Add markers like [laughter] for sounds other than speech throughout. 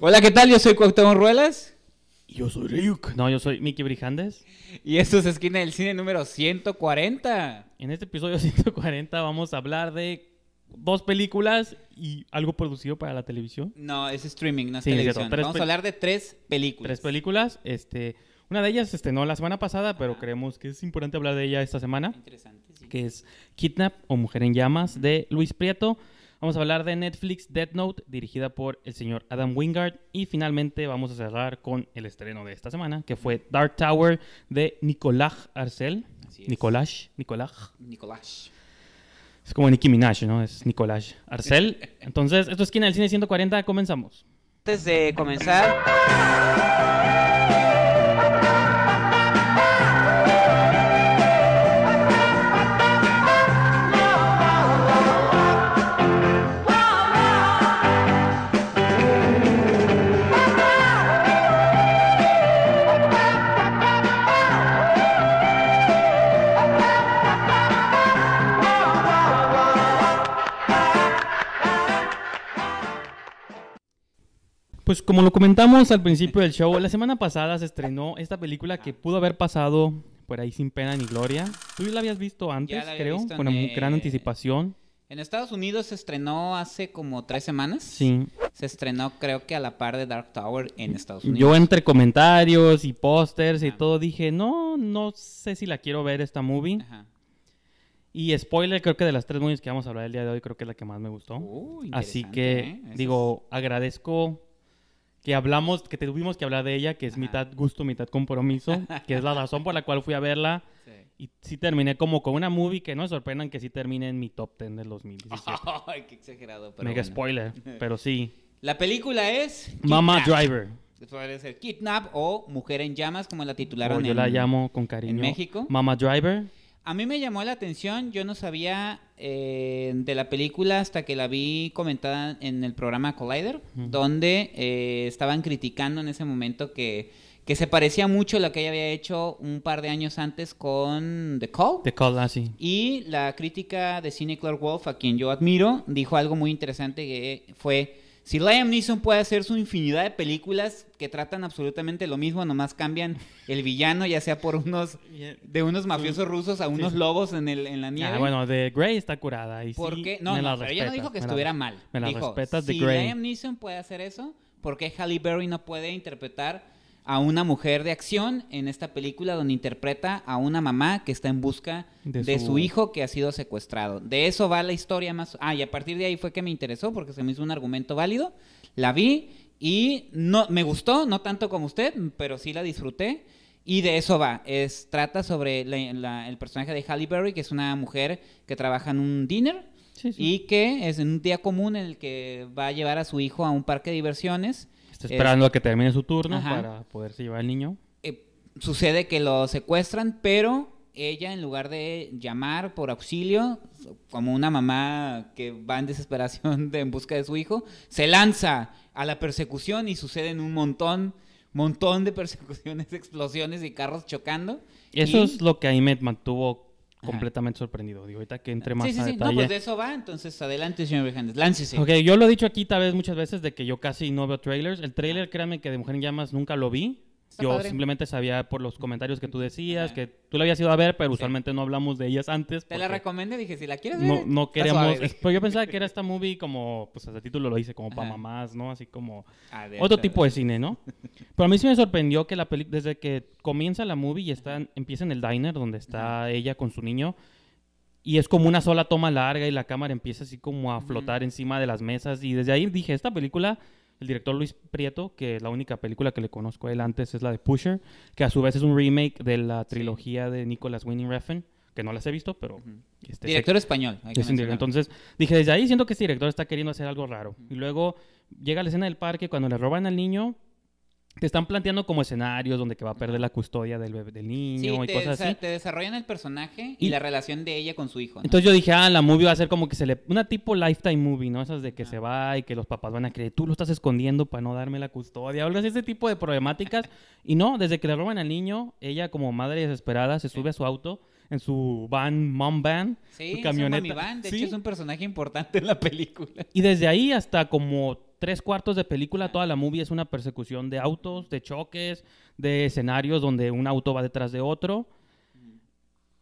Hola, ¿qué tal? Yo soy Cuauhtémoc Ruelas. Yo soy Ryuk. No, yo soy Mickey Brijandes. Y esto es Esquina del Cine número 140. En este episodio [laughs] 140 vamos a hablar de dos películas y algo producido para la televisión. No, es streaming, no es Sí, televisión. cierto, tres Vamos a hablar de tres películas. Tres películas. Este, una de ellas se estrenó la semana pasada, pero creemos que es importante hablar de ella esta semana, Interesante, sí. que es Kidnap o Mujer en Llamas de Luis Prieto. Vamos a hablar de Netflix Death Note, dirigida por el señor Adam Wingard. Y finalmente vamos a cerrar con el estreno de esta semana, que fue Dark Tower de Nicolás Arcel. Así es. Nicolás, Nicolás. Nicolás. Es como Nicki Minaj, ¿no? Es Nicolás Arcel. [laughs] Entonces, esto es Esquina del Cine 140, comenzamos. Antes de comenzar, Pues como lo comentamos al principio del show, la semana pasada se estrenó esta película que pudo haber pasado por ahí sin pena ni gloria. Tú la habías visto antes, creo, visto con en, una eh, gran anticipación. en Estados Unidos se estrenó hace como tres semanas. Sí. Se estrenó creo que a la par de Dark Tower en Estados Unidos. Yo entre comentarios y pósters y todo dije, no, no sé si la quiero ver esta movie. Ajá. Y spoiler, creo que de las tres movies que vamos a hablar el día de hoy, creo que es la que más me gustó. Uh, Así que, ¿eh? Digo, agradezco que hablamos, que tuvimos que hablar de ella, que es Ajá. mitad gusto, mitad compromiso, que es la [laughs] razón por la cual fui a verla. sí. Y sí terminé como con una movie que no me sorprendan que sí termine en mi top 10 del 2017. Ay, qué exagerado. Pero Mega bueno. spoiler, [laughs] pero sí. La película es Mama Kidnap. Driver. Puede ser Kidnap o Mujer en Llamas, como la titularon O yo en- la llamo con cariño. México? Mama Driver. A mí me llamó la atención, yo no sabía eh, de la película hasta que la vi comentada en el programa Collider, donde eh, estaban criticando en ese momento que, que se parecía mucho a lo que ella había hecho un par de años antes con The Call. The Call así. Y la crítica de cine Clark Wolf, a quien yo admiro, dijo algo muy interesante que fue, si Liam Neeson puede hacer su infinidad de películas que tratan absolutamente lo mismo, nomás cambian el villano, ya sea por unos de unos mafiosos rusos a unos sí. lobos en, el, en la nieve. Ah, bueno, The Grey está curada. Y ¿Por sí, qué? No, no, pero ella no dijo que la- estuviera mal. me la dijo, respetas, The si Grey. Liam Neeson puede hacer eso, ¿por qué Halle Berry no puede interpretar a una mujer de acción en esta película donde interpreta a una mamá que está en busca de, De su... su- hijo que ha sido secuestrado? De eso va la historia más... Ah, y a partir de ahí fue que me interesó porque se me hizo un argumento válido. La vi y no me gustó, no tanto como usted, pero sí la disfruté. Y de eso va. Es, trata sobre la- la- el personaje de Halle Berry, que es una mujer que trabaja en un dinner Sí, sí. y que es en un día común en el que va a llevar a su hijo a un parque de diversiones. Está esperando a que termine su turno Ajá. para poderse llevar al niño. Eh, sucede que lo secuestran, pero ella en lugar de llamar por auxilio, como una mamá que va en desesperación [laughs] de- en busca de su hijo, se lanza a la persecución y suceden un montón, montón de [laughs] persecuciones, explosiones y carros chocando. Eso Y- es lo que ahí me mantuvo. Completamente sorprendido. Digo, ahorita que entre más Sí, sí, a sí. No, pues de eso va. Entonces, adelante, señor Brijandes. Láncese. Ok, yo lo he dicho aquí tal vez muchas veces de que yo casi no veo trailers. El trailer, créanme que de Mujer en Llamas nunca lo vi. Está yo padre. simplemente sabía por los comentarios que tú decías, Ajá. que tú la habías ido a ver, pero Sí. usualmente no hablamos de ellas antes. Te la recomendé, dije, si la quieres ver. No, queremos. pero yo pensaba que era esta movie como, pues hasta el título lo dice, como para mamás, ¿no? Así como Ah, otro tipo de cine, ¿no? [laughs] Pero a mí sí me sorprendió que la película, desde que comienza la movie y está, empieza en el diner donde está ella con su niño, y es como una sola toma larga y la cámara empieza así como a flotar encima de las mesas, y desde ahí dije, esta película, el director Luis Prieto, que la única película que le conozco a él antes es la de Pusher, que a su vez es un remake de la trilogía de Nicholas Winning Refn, que no las he visto, pero... Este, sé Director español. hay que es. Entonces dije, desde ahí siento que este director está queriendo hacer algo raro. Y luego llega la escena del parque cuando le roban al niño. Te están planteando como escenarios donde que va a perder la custodia del bebé del Sí, niño y te, cosas así. te desarrollan el personaje y, Y- la relación de ella con su hijo. ¿no? Entonces yo dije, ah, la movie va a ser como que se le... Una tipo Lifetime movie, ¿no? Esas de que Ah. se va y que los papás van a creer, tú lo estás escondiendo para no darme la custodia. Hablas de ese tipo de problemáticas. [laughs] y no, desde que le roban al niño, ella como madre desesperada se sube a su auto en su van, mom van, sí, su camioneta. van, De Sí. hecho, es un personaje importante en la película. Y desde ahí hasta como tres cuartos de película, toda la movie es una persecución de autos, de choques, de escenarios donde un auto va detrás de otro.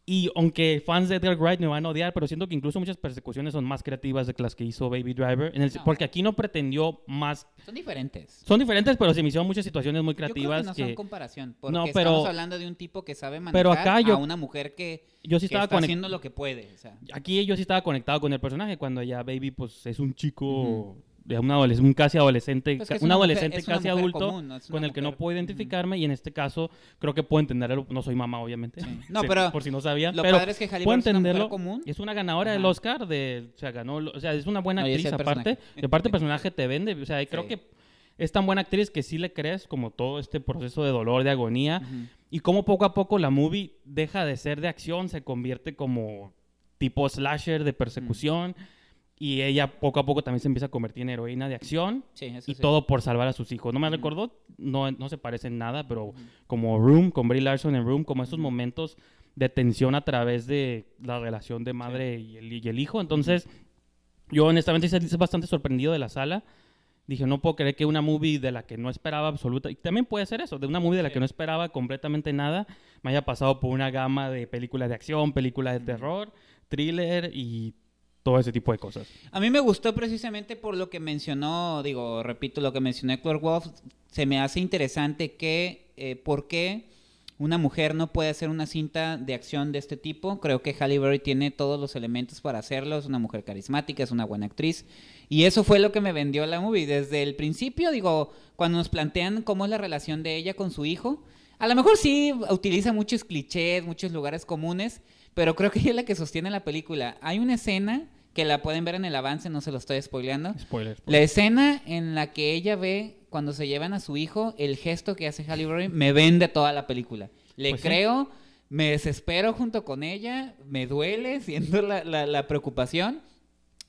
Y aunque fans de Edgar Wright me van a odiar, pero siento que incluso muchas persecuciones son más creativas de las que hizo Baby Driver. En el- No. porque aquí no pretendió más. Son diferentes. Son diferentes, pero se me hicieron muchas situaciones muy Yo creo creativas que no que. son comparación, porque No, estamos pero- hablando de un tipo que sabe manejar pero acá yo- a una mujer que, yo sí que estaba está conect- haciendo lo que puede. o sea. Aquí yo sí estaba conectado con el personaje cuando ya Baby pues es un chico. De un, adoles- un casi adolescente, Pues un mujer- adolescente casi adulto común, no es con el que no puedo identificarme y en este caso creo que puedo entenderlo, no soy mamá obviamente, Sí. [laughs] No, Sí, pero por si no sabían, Lo pero padre es que puedo Berry es una entenderlo. común. Es una ganadora del. Oscar, de, o sea, ganó, o sea, es una buena No, actriz aparte, y aparte el [laughs] personaje te vende, o sea, creo Sí. que es tan buena actriz que sí le crees como todo este proceso de dolor, de agonía, y como poco a poco la movie deja de ser de acción, se convierte como tipo slasher de persecución. Y ella poco a poco también se empieza a convertir en heroína de acción. Sí, eso Y sí. todo por salvar a sus hijos. No me recordó, no, no se parece en nada, pero como Room, con Brie Larson en Room, como esos momentos de tensión a través de la relación de madre y, el, y el hijo. Entonces, yo honestamente salí bastante sorprendido de la sala. Dije, no puedo creer que una movie de la que no esperaba absoluta, y también puede ser eso, de una movie de la que no esperaba completamente nada, me haya pasado por una gama de películas de acción, películas de terror, thriller y todo ese tipo de cosas. A mí me gustó precisamente por lo que mencionó, digo, repito lo que mencionó Claire Wolf, se me hace interesante que, eh, ¿por qué una mujer no puede hacer una cinta de acción de este tipo? Creo que Halle Berry tiene todos los elementos para hacerlo, es una mujer carismática, es una buena actriz, y eso fue lo que me vendió la movie. Desde el principio, digo, cuando nos plantean cómo es la relación de ella con su hijo, a lo mejor sí utiliza muchos clichés, muchos lugares comunes, pero creo que ella es la que sostiene la película. Hay una escena que la pueden ver en el avance, no se lo estoy spoileando. Spoiler. La escena en la que ella ve cuando se llevan a su hijo, el gesto que hace Halle me vende toda la película. Le Pues sí. creo, me desespero junto con ella, me duele, [laughs] siento la, la- la preocupación.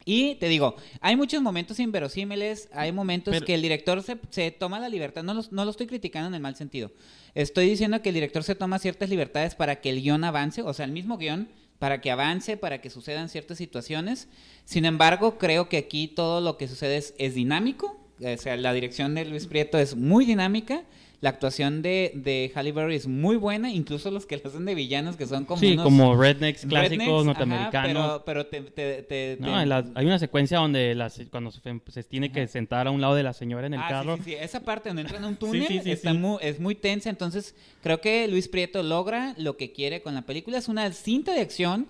Y te digo, hay muchos momentos inverosímiles, hay momentos Pero- que el director se, se toma la libertad, no, los- no lo estoy criticando en el mal sentido, estoy diciendo que el director se toma ciertas libertades para que el guion avance, o sea, el mismo guion, para que avance, para que sucedan ciertas situaciones. Sin embargo, creo que aquí todo lo que sucede es, dinámico, o sea, la dirección de Luis Prieto es muy dinámica. La actuación de, de Halle Berry es muy buena, incluso los que lo hacen de villanos, que son como sí, unos como rednecks clásicos rednecks, ajá, norteamericanos. pero, pero te, te- te- No, en la- hay una secuencia donde las- cuando se, se tiene que Ajá. sentar a un lado de la señora en el Ah, sí, carro. sí, sí, esa parte donde entran a un [laughs] túnel sí, sí, está sí. Muy, es muy tensa, entonces creo que Luis Prieto logra lo que quiere con la película. Es una cinta de acción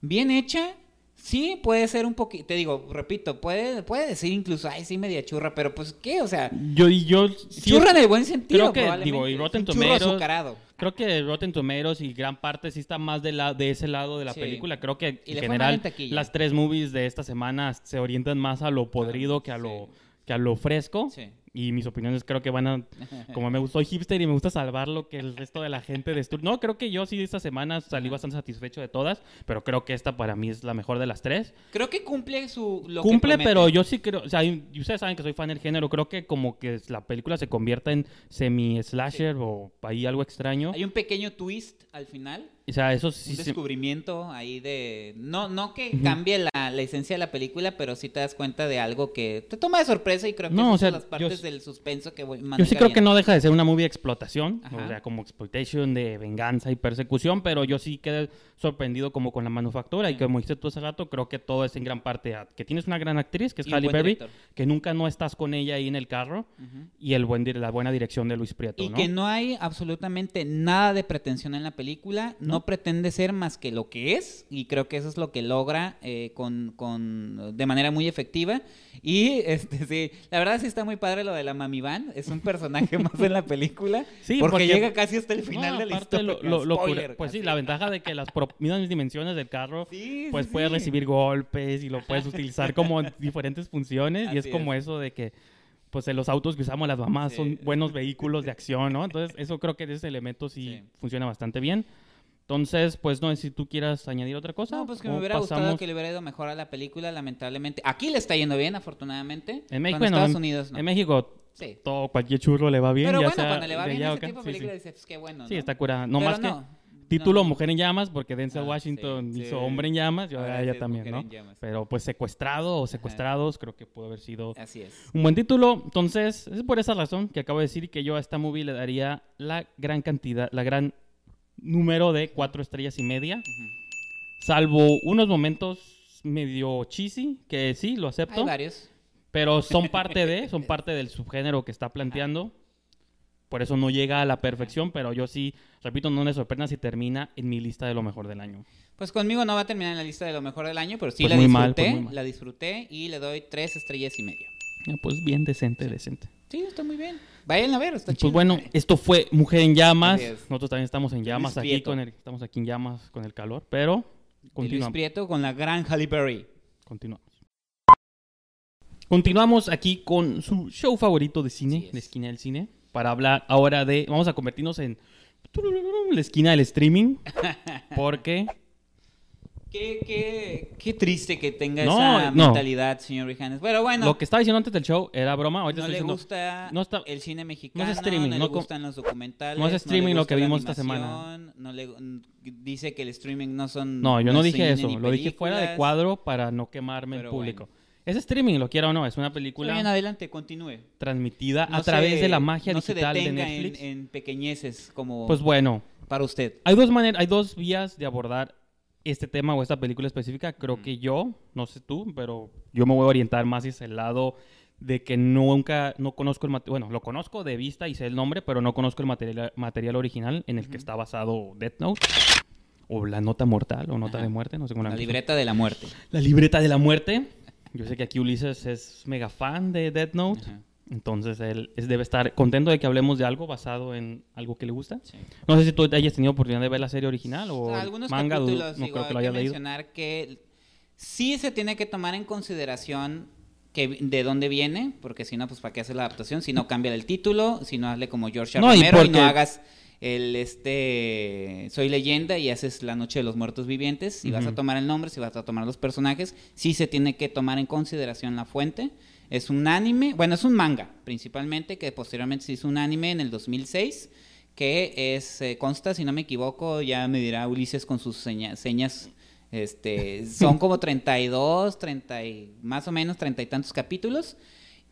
bien hecha. Sí, puede ser un poquito, te digo, repito, puede, puede decir incluso, ay, sí, media churra, pero pues, ¿qué? O sea, Yo, y yo sí churra en el buen sentido, creo que, digo, y Rotten Tomatoes- azucarado. Creo que Rotten Tomatoes y gran parte sí está más de, la, de ese lado de la Sí. película. Creo que en general las tres movies de esta semana se orientan más a lo podrido que a lo, sí. Lo fresco. Sí. Y mis opiniones creo que van a... [laughs] Como me gustó hipster y me gusta salvar lo que el resto de la gente destruye. No, creo que yo sí esta semana salí bastante satisfecho de todas, pero creo que esta para mí es la mejor de las tres. Creo que cumple su... Lo Cumple, pero yo sí creo, o sea, y ustedes saben que soy fan del género, creo que como que la película se convierta en semi-slasher o ahí algo extraño. Hay un pequeño twist al final. O sea, eso sí, un descubrimiento ahí de... No, no que cambie la, la esencia de la película, pero sí te das cuenta de algo que te toma de sorpresa y creo que No, o sea, las yo partes s- del suspenso que voy Yo sí creo que no deja de ser una movie de explotación, Ajá. o sea, como exploitation de venganza y persecución, pero yo sí quedé sorprendido como con la manufactura y como dijiste tú hace rato, creo que todo es en gran parte a- que tienes una gran actriz, que es Halle Berry, director. que nunca no estás con ella ahí en el carro, y el buen, la buena dirección de Luis Prieto, Y ¿no? que no hay absolutamente nada de pretensión en la película, no, pretende ser más que lo que es, y creo que eso es lo que logra eh, con, con- de manera muy efectiva. Y [laughs] este sí, la verdad sí está muy padre lo de la Mami Van, es un personaje [laughs] más en la película, Sí, porque, porque- llega casi hasta el final No, de la historia. lo- lo- lo cura- Spoiler, pues sí, la ventaja de que las mismas dimensiones del carro, Sí, pues sí, puedes recibir golpes y lo puedes utilizar como en [laughs] diferentes funciones y es Así como eso de que pues en los autos que usamos las mamás son buenos vehículos de acción, ¿no? Entonces eso creo que ese elemento sí, Sí. funciona bastante bien. Entonces, pues no sé si tú quieras añadir otra cosa. No, pues que me hubiera gustado que le hubiera ido mejor a la película, lamentablemente. Aquí le está yendo bien, afortunadamente. En México, bueno, Estados Unidos no. En México Sí. todo cualquier churro le va bien, Pero ya bueno, sea cuando le va bien ese tipo de Sí, sí. dices, pues qué bueno, Sí, ¿no? está curada. No Pero más que título. Mujer en Llamas porque Denzel Ah, Washington sí, sí. hizo Hombre en Llamas, yo Ahora ella sí también, ¿no? Pero pues secuestrado o secuestrados, creo que pudo haber sido Así es. un buen título. Entonces, es por esa razón que acabo de decir que yo a esta movie le daría la gran cantidad, la gran número de cuatro estrellas y media. Ujú. Salvo unos momentos medio cheesy, que sí, lo acepto. Hay varios. Pero son [laughs] parte de, son parte del subgénero que está planteando. Por eso no llega a la perfección, pero yo sí, repito, no me sorprenda si termina en mi lista de lo mejor del año. Pues conmigo no va a terminar en la lista de lo mejor del año, pero sí Pues la mal, disfruté. pues mal. La disfruté y le doy tres estrellas y media. Ya, pues bien decente, decente. Sí, está muy bien. Vayan a ver, está Y chido. Pues bueno, esto fue Mujer en Llamas. Nosotros también estamos en llamas aquí Prieto. con el, estamos aquí en llamas con el calor, pero De Luis continuamos. Prieto con la gran Halle Berry. Continuamos. Continuamos aquí con su show favorito de cine, la esquina del cine, para hablar ahora de, vamos a convertirnos en la esquina del streaming, [laughs] porque Qué, qué, qué triste que tenga No, esa no. mentalidad, señor Rijanes. Pero bueno, lo que estaba diciendo antes del show era broma, ahorita no estoy le diciendo, gusta no está- el cine mexicano, no es streaming, no, le gustan los documentales, no es streaming lo que vimos esta semana. No le, dice que el streaming no son... no, yo no dije eso, lo dije fuera de cuadro para no quemarme en público. bueno. Es streaming, lo quiera o no, es una película bien, adelante, continúe. transmitida No a través se- de la magia no se digital de Netflix. En, en pequeñeces como Pues bueno, para usted. Hay dos maneras, hay dos vías de abordar este tema o esta película específica. Creo que yo, no sé tú, pero yo me voy a orientar más hacia el lado de que nunca, no conozco el material, bueno, lo conozco de vista y sé el nombre, pero no conozco el material, material original en el que está basado Death Note. O la nota mortal, o nota Ajá. de muerte, no sé cómo La dicho. libreta de la muerte. La libreta de la muerte. Yo sé que aquí Ulises es mega fan de Death Note. Ajá. Entonces él es- debe estar contento de que hablemos de algo basado en algo que le gusta. Sí. No sé si tú hayas tenido oportunidad de ver la serie original o O sea, algunos manga, capítulos, no digo, creo que lo hay hayas leído. mencionar que sí se tiene que tomar en consideración que de dónde viene, porque si no, pues para qué hacer la adaptación, si no cambia el título, si no hazle como George. No, Romero y, porque- no hagas el este Soy leyenda y haces La noche de los muertos vivientes, si vas a tomar el nombre, si vas a tomar los personajes, sí se tiene que tomar en consideración la fuente. Es un anime, bueno, es un manga principalmente, que posteriormente se hizo un anime en el 2006, que es, eh, consta, si no me equivoco, ya me dirá Ulises con sus seña- señas, este, [laughs] son como 32, 30 y, más o menos, treinta y tantos capítulos.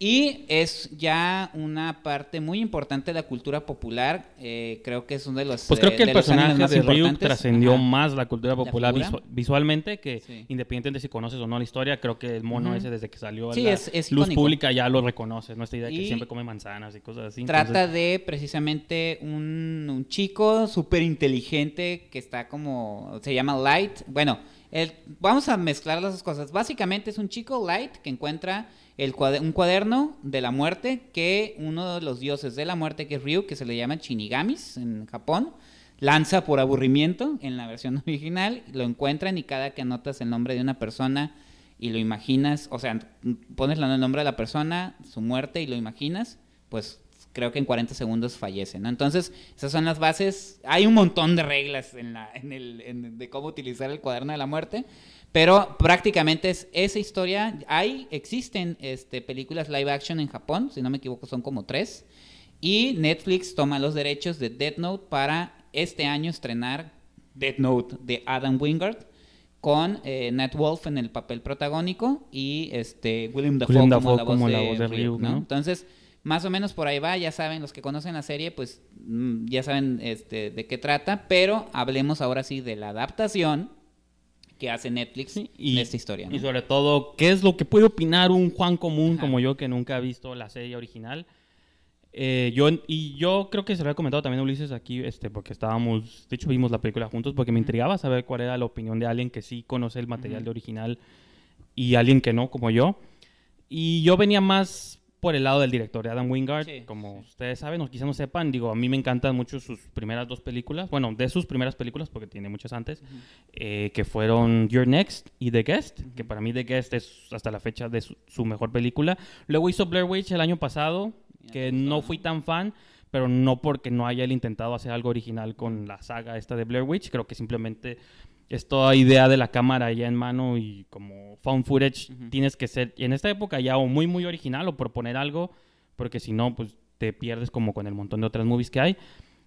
Y es ya una parte muy importante de la cultura popular. eh, creo que es uno de los. Pues creo eh, que el personaje de Ryuk trascendió Ajá. más la cultura La popular visu- visualmente que Sí. independientemente de si conoces o no la historia, creo que el mono ese desde que salió a Sí, la es- es luz icónico. pública ya lo reconoces, ¿no? Esta idea de que siempre come manzanas y cosas así. Trata entonces- de precisamente un, un chico súper inteligente que está como. Se llama Light. Bueno, el- vamos a mezclar las dos cosas. Básicamente es un chico Light que encuentra un cuaderno de la muerte que uno de los dioses de la muerte, que es Ryu, que se le llama Shinigamis en Japón, lanza por aburrimiento en la versión [laughs] original. Lo encuentran y cada que anotas el nombre de una persona y lo imaginas, o sea, pones el nombre de la persona, su muerte y lo imaginas, pues creo que en 40 segundos fallece, ¿no? Entonces, esas son las bases. Hay un montón de reglas en la, en el, en- de cómo utilizar el cuaderno de la muerte, pero prácticamente es esa historia. Hay, existen este, películas live action en Japón, si no me equivoco son como tres, y Netflix toma los derechos de Death Note para este año estrenar Death Note de Adam Wingard con eh, Nat Wolf en el papel protagónico y este William Dafoe, William como, la voz como de, la voz de Ryuk, Ryuk, ¿no? ¿no? Entonces, más o menos por ahí va, ya saben, los que conocen la serie, pues mm, ya saben este, de qué trata, pero hablemos ahora sí de la adaptación que hace Netflix Sí, y, de esta historia. ¿no? y sobre todo, ¿qué es lo que puede opinar un Juan común Ajá. como yo que nunca ha visto la serie original? Eh, yo, y yo creo que se lo había comentado también a Ulises aquí, este, porque estábamos, de hecho vimos la película juntos, porque me intrigaba saber cuál era la opinión de alguien que sí conoce el material Ujú. de original y alguien que no, como yo. Y yo venía más por el lado del director, de Adam Wingard. Sí, como sí. ustedes saben, o quizás no sepan, digo, a mí me encantan mucho sus primeras dos películas, bueno, de sus primeras películas, porque tiene muchas antes, eh, que fueron Your Next y The Guest, que para mí The Guest es hasta la fecha de su, su mejor película. Luego hizo Blair Witch el año pasado, que gustó, no fui tan fan, pero no porque no haya él intentado hacer algo original con la saga esta de Blair Witch, creo que simplemente es toda idea de la cámara ya en mano y como found footage Ujú. tienes que ser, en esta época ya o muy muy original o proponer algo, porque si no, pues te pierdes como con el montón de otras movies que hay.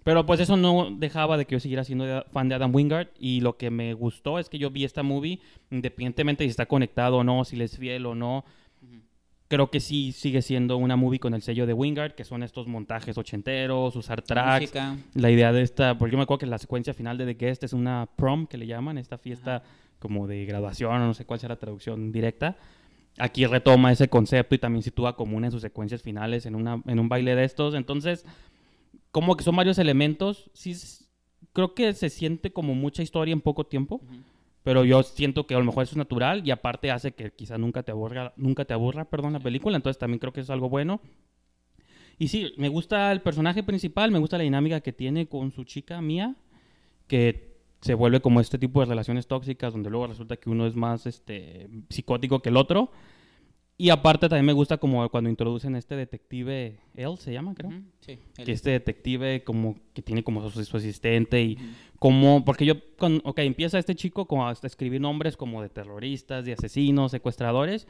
Pero pues eso no dejaba de que yo siguiera siendo fan de Adam Wingard. Y lo que me gustó es que yo vi esta movie, independientemente si está conectado o no, si le es fiel o no. Creo que sí sigue siendo una movie con el sello de Wingard, que son estos montajes ochenteros, usar tracks. Música. La idea de esta, porque yo me acuerdo que la secuencia final de The Guest es una prom que le llaman, esta fiesta como de graduación, no sé cuál sea la traducción directa. Aquí retoma ese concepto y también sitúa como una de sus secuencias finales en, una, en un baile de estos. Entonces, como que son varios elementos. Sí, creo que se siente como mucha historia en poco tiempo. Ujú. Pero yo siento que a lo mejor eso es natural y aparte hace que quizá nunca te aburra, nunca te aburra, perdón, la película. Entonces también creo que es algo bueno. Y sí, me gusta el personaje principal, me gusta la dinámica que tiene con su chica Mía, que se vuelve como este tipo de relaciones tóxicas donde luego resulta que uno es más este psicótico que el otro. Y aparte también me gusta como cuando introducen este detective, él se llama, creo. Sí. el- que este detective como que tiene como su, su asistente y como porque yo con, ok empieza este chico como a escribir nombres como de terroristas de asesinos secuestradores.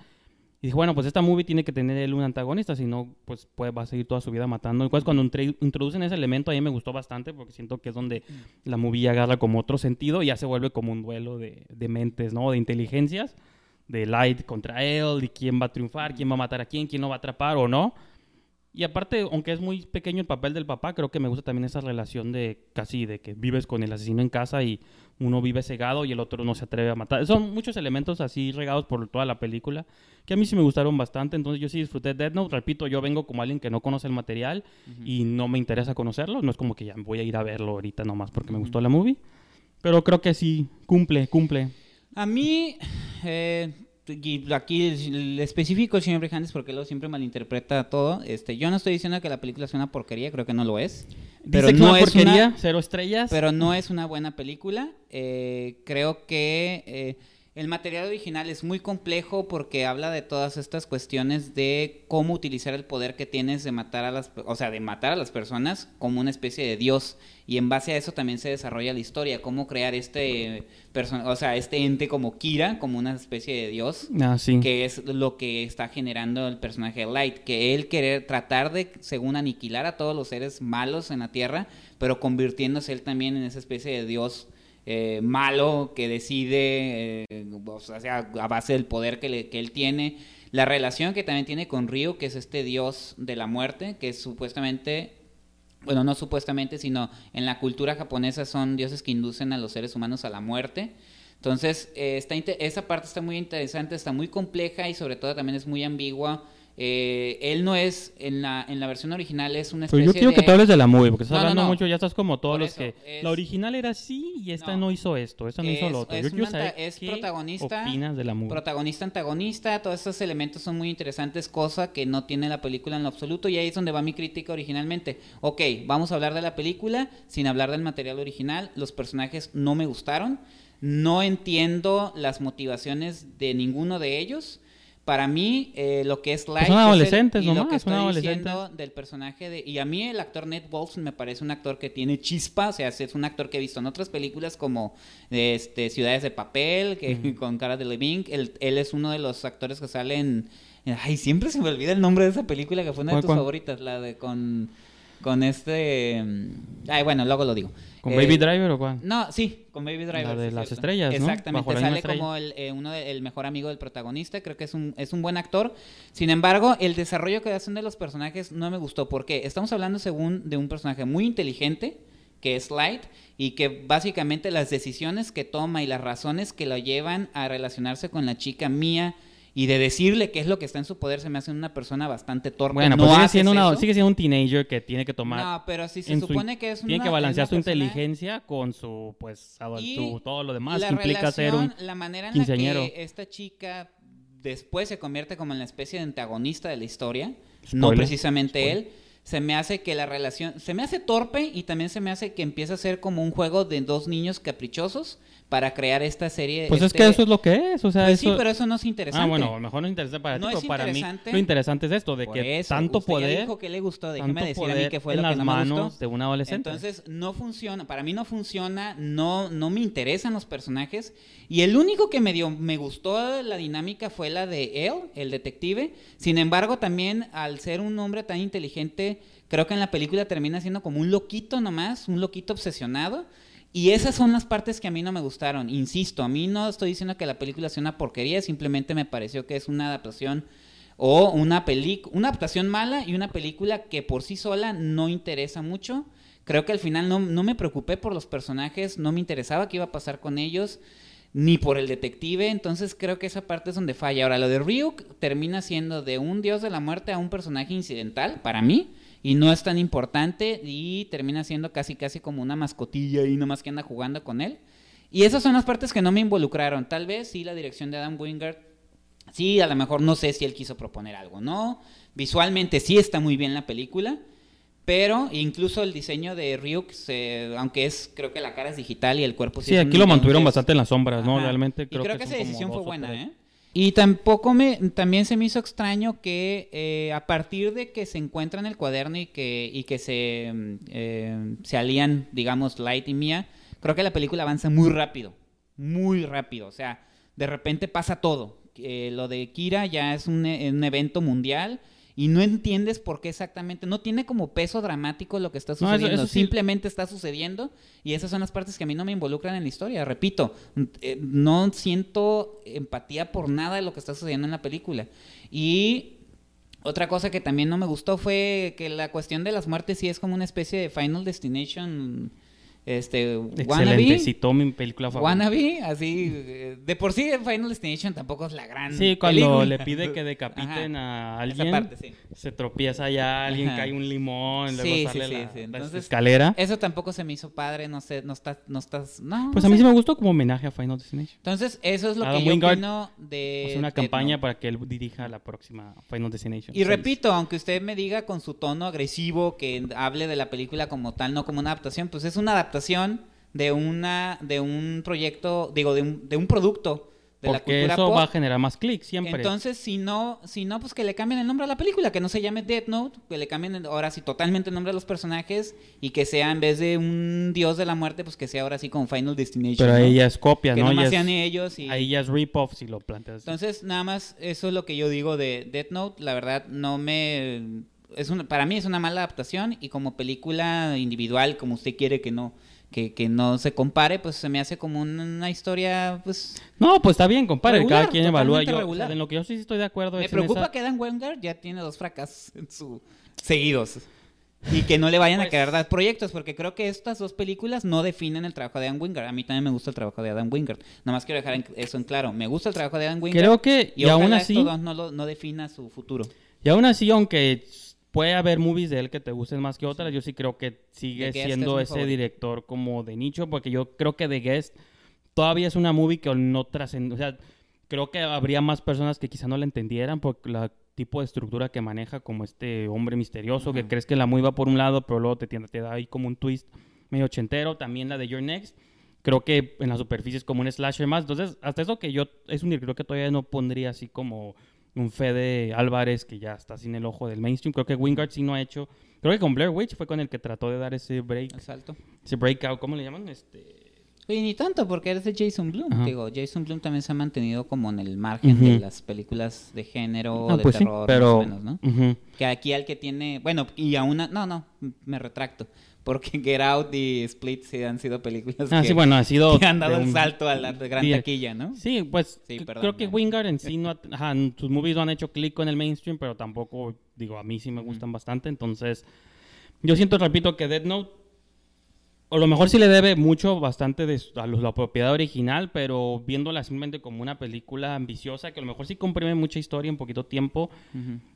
Y dije bueno pues esta movie tiene que tener él un antagonista si no pues puede, va a seguir toda su vida matando entonces cuando introducen ese elemento a mí me gustó bastante porque siento que es donde la movie agarra como otro sentido y ya se vuelve como un duelo de, de mentes no de inteligencias de Light contra él y quién va a triunfar quién va a matar a quién quién no va a atrapar o no y aparte, aunque es muy pequeño el papel del papá, creo que me gusta también esa relación de casi de que vives con el asesino en casa y uno vive cegado y el otro no se atreve a matar. Son muchos elementos así regados por toda la película que a mí sí me gustaron bastante. Entonces yo sí disfruté Dead Note. Repito, yo vengo como alguien que no conoce el material y no me interesa conocerlo. No es como que ya voy a ir a verlo ahorita nomás porque me gustó la movie. Pero creo que sí, cumple, cumple. A mí, eh, y aquí el específico el señor Brijandes porque luego siempre malinterpreta todo. Este, yo no estoy diciendo que la película sea una porquería, creo que no lo es. Pero Dice que no una es porquería, una- cero estrellas. Pero no es una buena película. Eh, creo que eh, el material original es muy complejo porque habla de todas estas cuestiones de cómo utilizar el poder que tienes de matar a las, o sea, de matar a las personas como una especie de dios. Y en base a eso también se desarrolla la historia, cómo crear este persona, o sea, este ente como Kira, como una especie de dios Ah, sí. que es lo que está generando el personaje de Light, que él querer tratar de, según aniquilar a todos los seres malos en la Tierra, pero convirtiéndose él también en esa especie de dios eh, malo que decide, eh, a base del poder que, él tiene. La relación que también tiene con Ryu, que es este dios de la muerte, que es supuestamente bueno, no supuestamente, sino en la cultura japonesa son dioses que inducen a los seres humanos a la muerte. Entonces, eh, está esa parte está muy interesante, está muy compleja y sobre todo también es muy ambigua. Eh, él no es, en la, en la versión original es una Pero especie yo quiero de... que tú hables de la movie, porque estás No, no, hablando no. mucho, ya estás como todos Por los que... es- La original era así y esta No. no, hizo esto, esta no hizo Es- lo otro. es Yo quiero saber es qué protagonista- opinas de la movie. Protagonista, antagonista, todos estos elementos son muy interesantes, cosa que no tiene la película en lo absoluto, y ahí es donde va mi crítica originalmente. Ok, vamos a hablar de la película sin hablar del material original, los personajes no me gustaron, no entiendo las motivaciones de ninguno de ellos. Para mí, eh, lo que es Light... Pues son es el- adolescentes y lo que son estoy adolescentes. diciendo del personaje de... Y a mí el actor Ned Wolfson me parece un actor que tiene chispa, o sea, es un actor que he visto en otras películas como este, Ciudades de Papel, que [laughs] con cara de Levine. Él, él es uno de los actores que salen... Ay, siempre se me olvida el nombre de esa película que fue una de ¿Cuál, tus cuál? favoritas, la de con... Con este... mm, Ay, bueno, luego lo digo. ¿Con Eh, Baby Driver o cuál? no, sí, con Baby Driver. La de sí, las cierto. estrellas, ¿no? Exactamente, Bajo sale como el, eh, uno de- el mejor amigo del protagonista, creo que es un, es un buen actor. Sin embargo, el desarrollo que hacen de los personajes no me gustó, porque estamos hablando según de un personaje muy inteligente, que es Light, y que básicamente las decisiones que toma y las razones que lo llevan a relacionarse con la chica mía y de decirle qué es lo que está en su poder se me hace una persona bastante torpe. Bueno, no pues sigue siendo, una- sigue siendo un teenager que tiene que tomar... No, pero si se en su- supone que es una Tiene que balancear su persona- inteligencia con su, pues, adol- y su- todo lo demás la que implica ser un... la manera en la que esta chica después se convierte como en la especie de antagonista de la historia, no precisamente spoiler. él, se me hace que la relación, se me hace torpe y también se me hace que empieza a ser como un juego de dos niños caprichosos para crear esta serie. Pues es este- que eso es lo que es, o sea, Pues sí, eso... pero eso no es interesante. Ah, bueno, a lo mejor no es interesante para No ti, es pero para mí lo interesante es esto, de Por que eso, tanto usted ya poder, dijo que le gustó, déjeme decir a mí que fue en lo que las no me manos gustó. de un adolescente. Entonces no funciona, para mí no funciona, no, no me interesan los personajes y el único que me dio, me gustó la dinámica fue la de él, el detective. Sin embargo, también al ser un hombre tan inteligente creo que en la película termina siendo como un loquito nomás, un loquito obsesionado. Y esas son las partes que a mí no me gustaron. Insisto, a mí no estoy diciendo que la película sea una porquería, simplemente me pareció que es una adaptación o una película, una adaptación mala y una película que por sí sola no interesa mucho. Creo que al final no, no me preocupé por los personajes, no me interesaba qué iba a pasar con ellos ni por el detective, entonces creo que esa parte es donde falla. Ahora, lo de Ryuk termina siendo de un dios de la muerte a un personaje incidental, para mí, y no es tan importante, y termina siendo casi casi como una mascotilla y nomás que anda jugando con él. Y esas son las partes que no me involucraron. Tal vez sí la dirección de Adam Wingard, sí, a lo mejor no sé si él quiso proponer algo, ¿no? Visualmente sí está muy bien la película, pero incluso el diseño de Ryuk, se, aunque es, creo que la cara es digital y el cuerpo sí. Sí, aquí lo mantuvieron bastante en las sombras, ¿no? Realmente creo, y creo que, que, esa decisión fue buena. ¿eh? Y tampoco me, también se me hizo extraño que eh, a partir de que se encuentran el cuaderno y que, y que se, mm, eh, se alían, digamos, Light y Mia, creo que la película avanza muy rápido, muy rápido. O sea, de repente pasa todo. Eh, lo de Kira ya es un, e- un evento mundial y no entiendes por qué exactamente, no tiene como peso dramático lo que está No, eso- sucediendo, eso sí. simplemente está sucediendo y esas son las partes que a mí no me involucran en la historia, repito, eh, no siento empatía por nada de lo que está sucediendo en la película. Y otra cosa que también no me gustó fue que la cuestión de las muertes sí es como una especie de Final Destination este Excelente, wannabe, citó mi película favorita. wannabe, así eh, de por sí Final Destination tampoco es la gran Sí, cuando película. le pide que decapiten a Esa alguien, parte, sí. se tropieza ya alguien, Ajá. cae un limón, luego Sí, sale sí, sí, la, Entonces, escalera. Eso tampoco se me hizo padre, no sé, no estás, no estás, no. Pues no a mí sí me gustó como homenaje a Final Destination. Entonces, eso es lo Adam que yo Wingard opino de... Hace una Death campaña Note. para que él dirija la próxima Final Destination. Y seis. repito, aunque usted me diga con su tono agresivo que hable de la película como tal, no como una adaptación, pues es una adaptación de una de un proyecto, digo, de un, de un producto de la Porque cultura eso pop. va a generar más clics siempre. Entonces, si no, si no, pues que le cambien el nombre a la película, que no se llame Death Note, que le cambien el- ahora sí totalmente el nombre a los personajes y que sea en vez de un dios de la muerte, pues que sea ahora sí como Final Destination. Pero ¿no? ahí ya es copia, que ¿no? nomás Ya sean es- ellos y Ahí ya es rip-off si lo planteas. entonces, nada más, eso es lo que yo digo de Death Note. La verdad, no me. Es una, para mí es una mala adaptación y como película individual, como usted quiere que no que, que no se compare, pues se me hace como un- una historia, pues... No, pues está bien. Regular, Cada quien evalúa. Yo, o sea, regular. en lo que yo sí estoy de acuerdo Me es en preocupa esa- que Dan Wenger ya tiene dos fracasos en su... seguidos. Y que no le vayan a Pues- querer dar proyectos, porque creo que estas dos películas no definen el trabajo de Dan Wingard. A mí también me gusta el trabajo de Adam Wingard. Nada más quiero dejar en- eso en claro. Me gusta el trabajo de Dan Wingard. Creo que, y, y, aún así, esto no, no lo- no defina su futuro. y aún así, aunque puede haber movies de él que te gusten más que otras, yo sí creo que sigue siendo es ese director como de nicho, porque yo creo que The Guest todavía es una movie que no trascende, o sea, creo que habría más personas que quizá no la entendieran por la tipo de estructura que maneja como este hombre misterioso, que Ajá. crees que la movie va por un lado, pero luego te, te da ahí como un twist medio ochentero, también la de Your Next, creo que en la superficie es como un slasher más, entonces hasta eso que yo es un director que todavía no pondría así como un Fede Álvarez que ya está sin el ojo del mainstream, creo que Wingard sí no ha hecho, creo que con Blair Witch fue con el que trató de dar ese break, Exacto. ese breakout, ¿cómo le llaman? Este Y ni tanto, porque eres de Jason Bloom. Ajá. Digo, Jason Bloom también se ha mantenido como en el margen de las películas de género, Ah, de pues sí, terror, pero más o menos, ¿no? Que aquí al que tiene, bueno, y a una, no, no, me retracto, porque [laughs] Get Out y Split sí han sido películas Ah, que, sí, bueno, ha sido [laughs] que han dado un- salto a la gran día. taquilla, ¿no? Sí, pues Sí, perdón, creo que ya. Wingard en [laughs] sí no ha- ajá, sus movies no han hecho clic con el mainstream, pero tampoco digo, a mí sí me gustan bastante, entonces yo siento repito que Dead Note o lo mejor sí le debe mucho bastante de a la propiedad original, pero viéndola simplemente como una película ambiciosa que a lo mejor sí comprime mucha historia en poquito tiempo.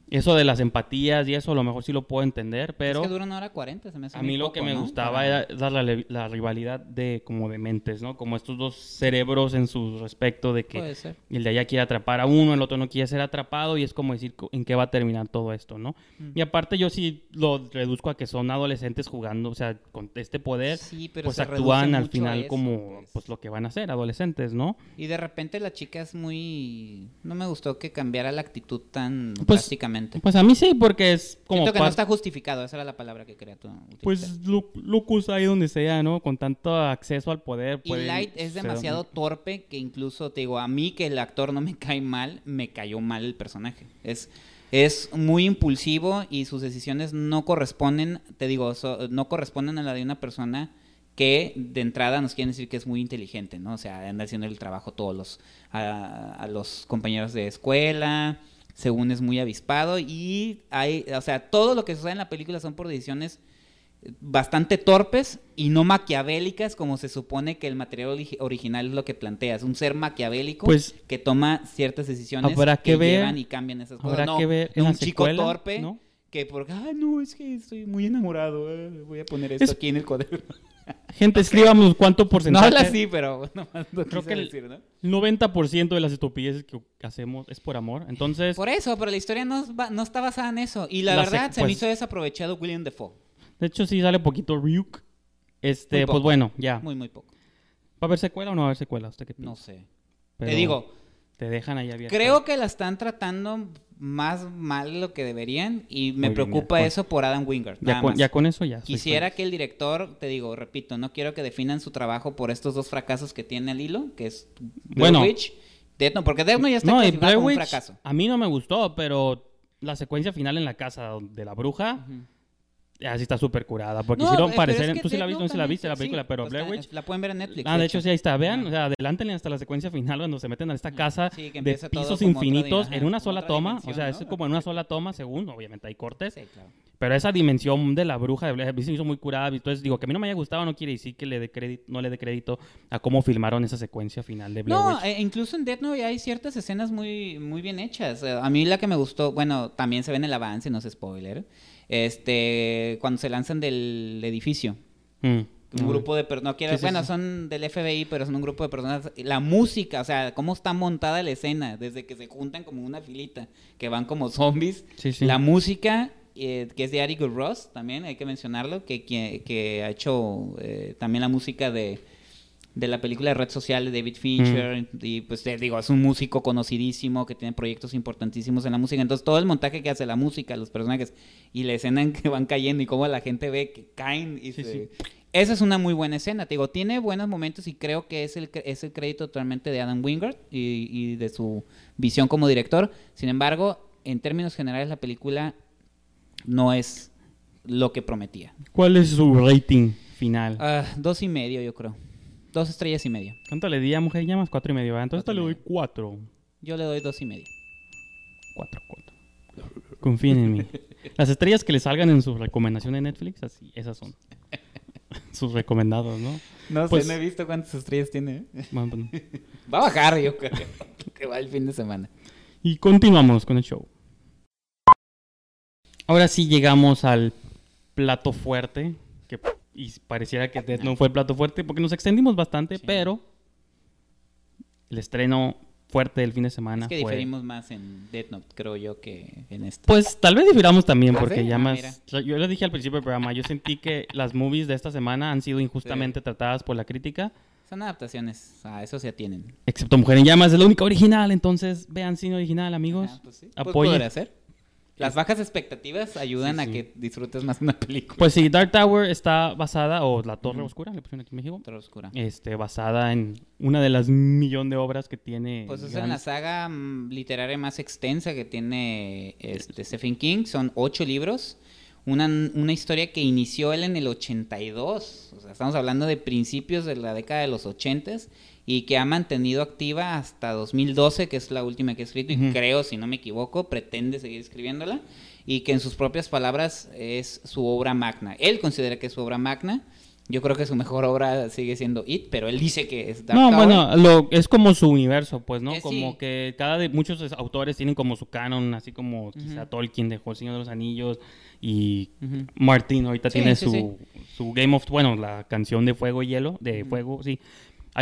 Eso de las empatías y eso a lo mejor sí lo puedo entender, pero es que dura una hora cuarenta, se me hace a mí lo poco, que me ¿no? gustaba era dar la, la rivalidad de como de mentes, ¿no? Como estos dos cerebros en su respecto de que Puede ser. el de allá quiere atrapar a uno, el otro no quiere ser atrapado y es como decir en qué va a terminar todo esto, ¿no? Mm. Y aparte yo sí lo reduzco a que son adolescentes jugando, o sea, con este poder, Sí, pero pues actúan al final eso, como pues. pues lo que van a ser, adolescentes, ¿no? Y de repente la chica es muy... No me gustó que cambiara la actitud tan Pues, drásticamente. Pues a mí sí, porque es como Siento que no está justificado, esa era la palabra que quería tú utilizar. pues lu- Lucas ahí donde sea, ¿no? Con tanto acceso al poder. Y Light es ser- demasiado torpe que incluso, te digo, a mí que el actor no me cae mal, me cayó mal el personaje. Es Es muy impulsivo y sus decisiones no corresponden, te digo, so- no corresponden a la de una persona que de entrada nos quieren decir que es muy inteligente, ¿no? O sea, anda haciendo el trabajo todos los a, a los compañeros de escuela, según es muy avispado y hay, o sea, todo lo que sucede en la película son por decisiones bastante torpes y no maquiavélicas como se supone que el material ori- original es lo que plantea. Es un ser maquiavélico Pues, que toma ciertas decisiones que ver- llevan y cambian esas cosas. Habrá No, que ver no en un chico secuela, torpe ¿no? Que porque, ay, no, es que estoy muy enamorado, eh, voy a poner esto Es- aquí en el cuaderno. [laughs] Gente, escribamos cuánto [laughs] No porcentaje. habla así, pero [laughs] nomás lo Creo que el- decir, ¿no? El 90% de las estupideces que hacemos es por amor. Entonces, Por eso, pero la historia no, no está basada en eso. Y la, La verdad, se me pues- hizo desaprovechado William Defoe. de hecho, sí sale poquito Ryuk. Este, pues bueno, ya. Muy, muy poco. ¿Va a haber secuela o no va a haber secuela? ¿Usted qué piensa? No sé. Pero Te digo, Te dejan ahí abierto. creo que la están tratando más mal lo que deberían y me Muy preocupa eso por Adam Wingard. Ya con, ya con eso ya. Quisiera que el director, te digo, repito, no quiero que definan su trabajo por estos dos fracasos que tiene el hilo, que es Blair Bueno. Witch, Death Note, porque Death Note ya está No, Blair como un fracaso. a mí no me gustó, pero la secuencia final en la casa de la bruja. Así está súper curada. Porque No, hicieron pero parecer. es que Tú sí la viste, no se la viste la sí, película, pero pues Blair Witch. La pueden ver en Netflix. Ah, de hecho, sí, ahí está. Vean, o sea, adelántenle hasta la secuencia final cuando se meten a esta casa Sí, que de pisos infinitos di- en una sola toma. O sea, ¿no? es como en una sola toma, según, obviamente hay cortes. Sí, claro. Pero esa dimensión de la bruja de Blair Witch se hizo muy curada. Entonces, digo, que a mí no me haya gustado no quiere decir que le dé crédito, no le dé crédito a cómo filmaron esa secuencia final de Blair No, Witch. eh, incluso en Death Note hay ciertas escenas muy, muy bien hechas. Eh, A mí la que me gustó, bueno, también se ve en el avance, no es spoiler, este, cuando se lanzan del edificio. Mm. Un Mm. grupo de personas, no quiero, Sí, bueno, sí. son del FBI, pero son un grupo de personas. La música, o sea, cómo está montada la escena, desde que se juntan como una filita, que van como zombies. Sí, sí. La música, eh, que es de Ari Ross, también hay que mencionarlo, que, que, que ha hecho eh, también la música de, de la película de Red Social de David Fincher. Y pues te digo, es un músico conocidísimo que tiene proyectos importantísimos en la música. Entonces todo el montaje que hace la música, los personajes y la escena en que [laughs] van cayendo y cómo la gente ve que caen y Sí, se- sí. Esa es una muy buena escena, te digo, tiene buenos momentos y creo que es el, es el crédito totalmente de Adam Wingard y, y de su visión como director. Sin embargo, en términos generales la película no es lo que prometía. ¿Cuál es su rating final? Ah, dos y medio, yo creo. Dos estrellas y media. ¿Cuánto le di a Mujer y Llamas? Cuatro y medio. ¿verdad? Entonces Cuatro te le doy cuatro. Yo le doy dos y medio. Cuatro, cuatro. Confíen en mí. [laughs] Las estrellas que le salgan en su recomendación de Netflix, así, esas son. [laughs] Sus recomendados, ¿no? No Pues- sé, no he visto cuántas estrellas tiene. ¿eh? Bueno, pues, [laughs] Va a bajar, yo creo, que va el fin de semana. Y continuamos con el show. Ahora sí llegamos al plato fuerte. Y pareciera que Death no fue el plato fuerte porque nos extendimos bastante, Sí. pero el estreno fuerte del fin de semana Es que fue... diferimos más en Death Note, creo yo, que en esta. Pues tal vez difiramos también ¿Ah, porque sí? ya Ah, más... mira. Yo lo dije al principio del programa, yo sentí que las movies de esta semana han sido injustamente tratadas por la crítica. Son adaptaciones, a eso se atienen. Excepto Mujer en Llamas, es la única original, entonces vean cine original, amigos. Ah, pues sí. Pues Apoyen. Las bajas expectativas ayudan Sí, a que disfrutes más una película. Pues sí, Dark Tower está basada, o La Torre. Oscura, le pusieron aquí en México, Torre Oscura. este, basada en una de las millón de obras que tiene. Pues es en la saga mm, literaria más extensa que tiene este Stephen King. Son ocho libros. Una, una historia que inició él en el 82. O sea, estamos hablando de principios de la década de los 80 y que ha mantenido activa hasta 2012, que es la última que ha escrito. Y creo, si no me equivoco, pretende seguir escribiéndola. Y que en sus propias palabras es su obra magna. Él considera que es su obra magna. Yo creo que su mejor obra sigue siendo It, pero él dice que es Dark No, Tower. bueno, lo, es como su universo, pues, ¿no? Eh, como sí. que cada de muchos es- autores tienen como su canon, así como quizá. Tolkien dejó El Señor de los Anillos y Ujú. Martin ahorita Sí, tiene sí, su, sí. su Game of, bueno, la canción de Fuego y Hielo, de. Fuego, sí,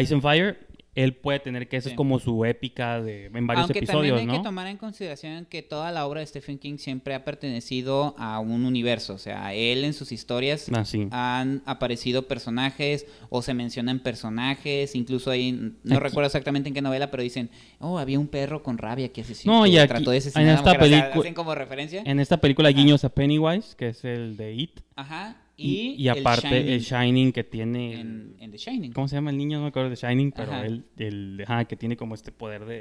Ice and Fire. Él puede tener que Sí. es como su épica de en varios Aunque episodios, también hay ¿no? que tomar en consideración que toda la obra de Stephen King siempre ha pertenecido a un universo. O sea, él en sus historias Ah, sí. han aparecido personajes o se mencionan personajes. Incluso ahí, no Aquí- recuerdo exactamente en qué novela, pero dicen, oh, había un perro con rabia que asesinó. No, y aquí- trató de en asesinar esta. O sea, pelicu- hacen como referencia. En esta película guiños a Pennywise, que es el de It. Ajá. Y, Y, aparte el Shining que tiene... el- en, en The Shining. ¿Cómo se llama el niño? No me acuerdo de Shining, pero Ajá. él, el, ajá, que tiene como este poder de...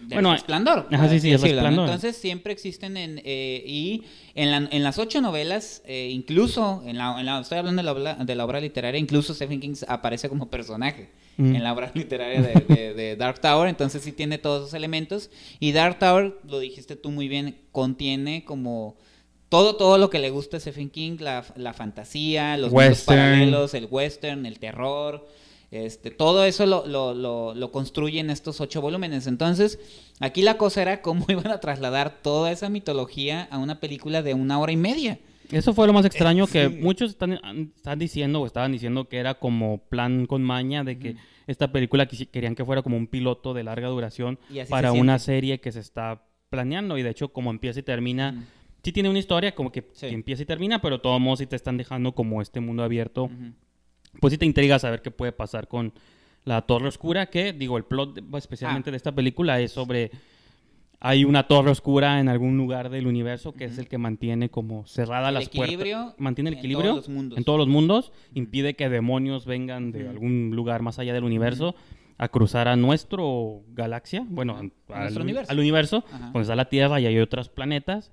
Del Bueno, resplandor. ajá, sí, sí, resplandor. Entonces siempre existen en, eh, y en, la- en las ocho novelas, eh, incluso en la, en la- estoy hablando de la, obra, de la obra literaria, incluso Stephen King aparece como personaje Mm. en la obra [laughs] literaria de, de- de Dark Tower, entonces sí tiene todos esos elementos y Dark Tower, lo dijiste tú muy bien, contiene como todo, todo lo que le gusta a Stephen King, la, la fantasía, los mundos paralelos, el western, el terror, este, todo eso lo, lo, lo, lo construye en estos ocho volúmenes. Entonces, aquí la cosa era cómo [laughs] iban a trasladar toda esa mitología a una película de una hora y media. Eso fue lo más extraño que Sí. muchos están, están diciendo o estaban diciendo que era como plan con maña de que esta película querían que fuera como un piloto de larga duración para una serie que se está planeando y de hecho como empieza y termina. Sí tiene una historia como que, Sí. que empieza y termina, pero de todos modos sí te están dejando como este mundo abierto. Pues sí te intriga saber qué puede pasar con la Torre Oscura, que digo, el plot Ah. especialmente de esta película es sobre... Hay una torre oscura en algún lugar del universo que es el que mantiene como cerradas El las puertas. Mantiene el en equilibrio todos los mundos. en todos los mundos. Impide que demonios vengan de algún lugar más allá del universo a cruzar a nuestro galaxia. Bueno, al, nuestro universo. al universo, Ajá. donde está la Tierra y hay otros planetas.